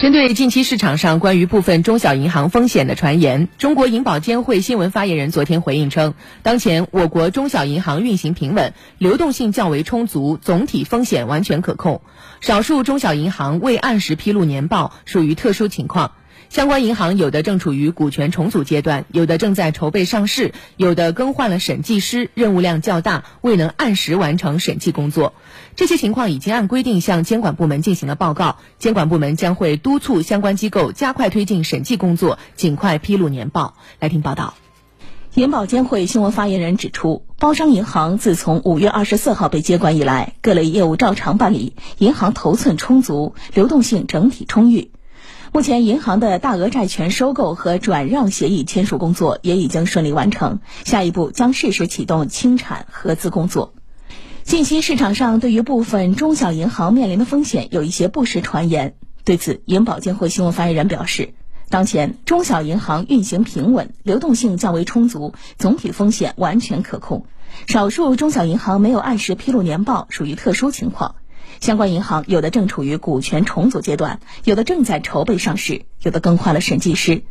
针对近期市场上关于部分中小银行风险的传言，中国银保监会新闻发言人昨天回应称，当前我国中小银行运行平稳，流动性较为充足，总体风险完全可控。少数中小银行未按时披露年报，属于特殊情况。相关银行有的正处于股权重组阶段，有的正在筹备上市，有的更换了审计师，任务量较大，未能按时完成审计工作。这些情况已经按规定向监管部门进行了报告，监管部门将会督促相关机构加快推进审计工作，尽快披露年报。来听报道。银保监会新闻发言人指出，包商银行自从五月二十四号被接管以来，各类业务照常办理，银行头寸充足，流动性整体充裕。目前，银行的大额债权收购和转让协议签署工作也已经顺利完成，下一步将适时启动清产核资工作。近期市场上对于部分中小银行面临的风险有一些不实传言，对此，银保监会新闻发言人表示，当前中小银行运行平稳，流动性较为充足，总体风险完全可控。少数中小银行没有按时披露年报，属于特殊情况。相关银行有的正处于股权重组阶段，有的正在筹备上市，有的更换了审计师。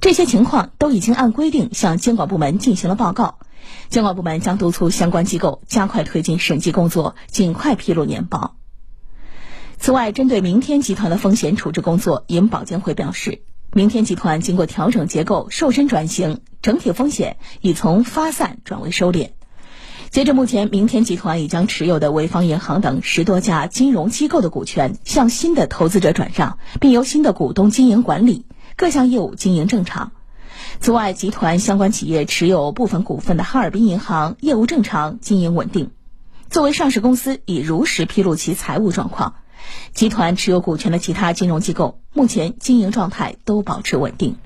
这些情况都已经按规定向监管部门进行了报告，监管部门将督促相关机构加快推进审计工作，尽快披露年报。此外，针对明天集团的风险处置工作，银保监会表示，明天集团经过调整结构、瘦身转型，整体风险已从发散转为收敛。截至目前，明天集团已将持有的潍坊银行等十多家金融机构的股权向新的投资者转让，并由新的股东经营管理，各项业务经营正常。此外，集团相关企业持有部分股份的哈尔滨银行业务正常，经营稳定。作为上市公司，已如实披露其财务状况。集团持有股权的其他金融机构目前经营状态都保持稳定。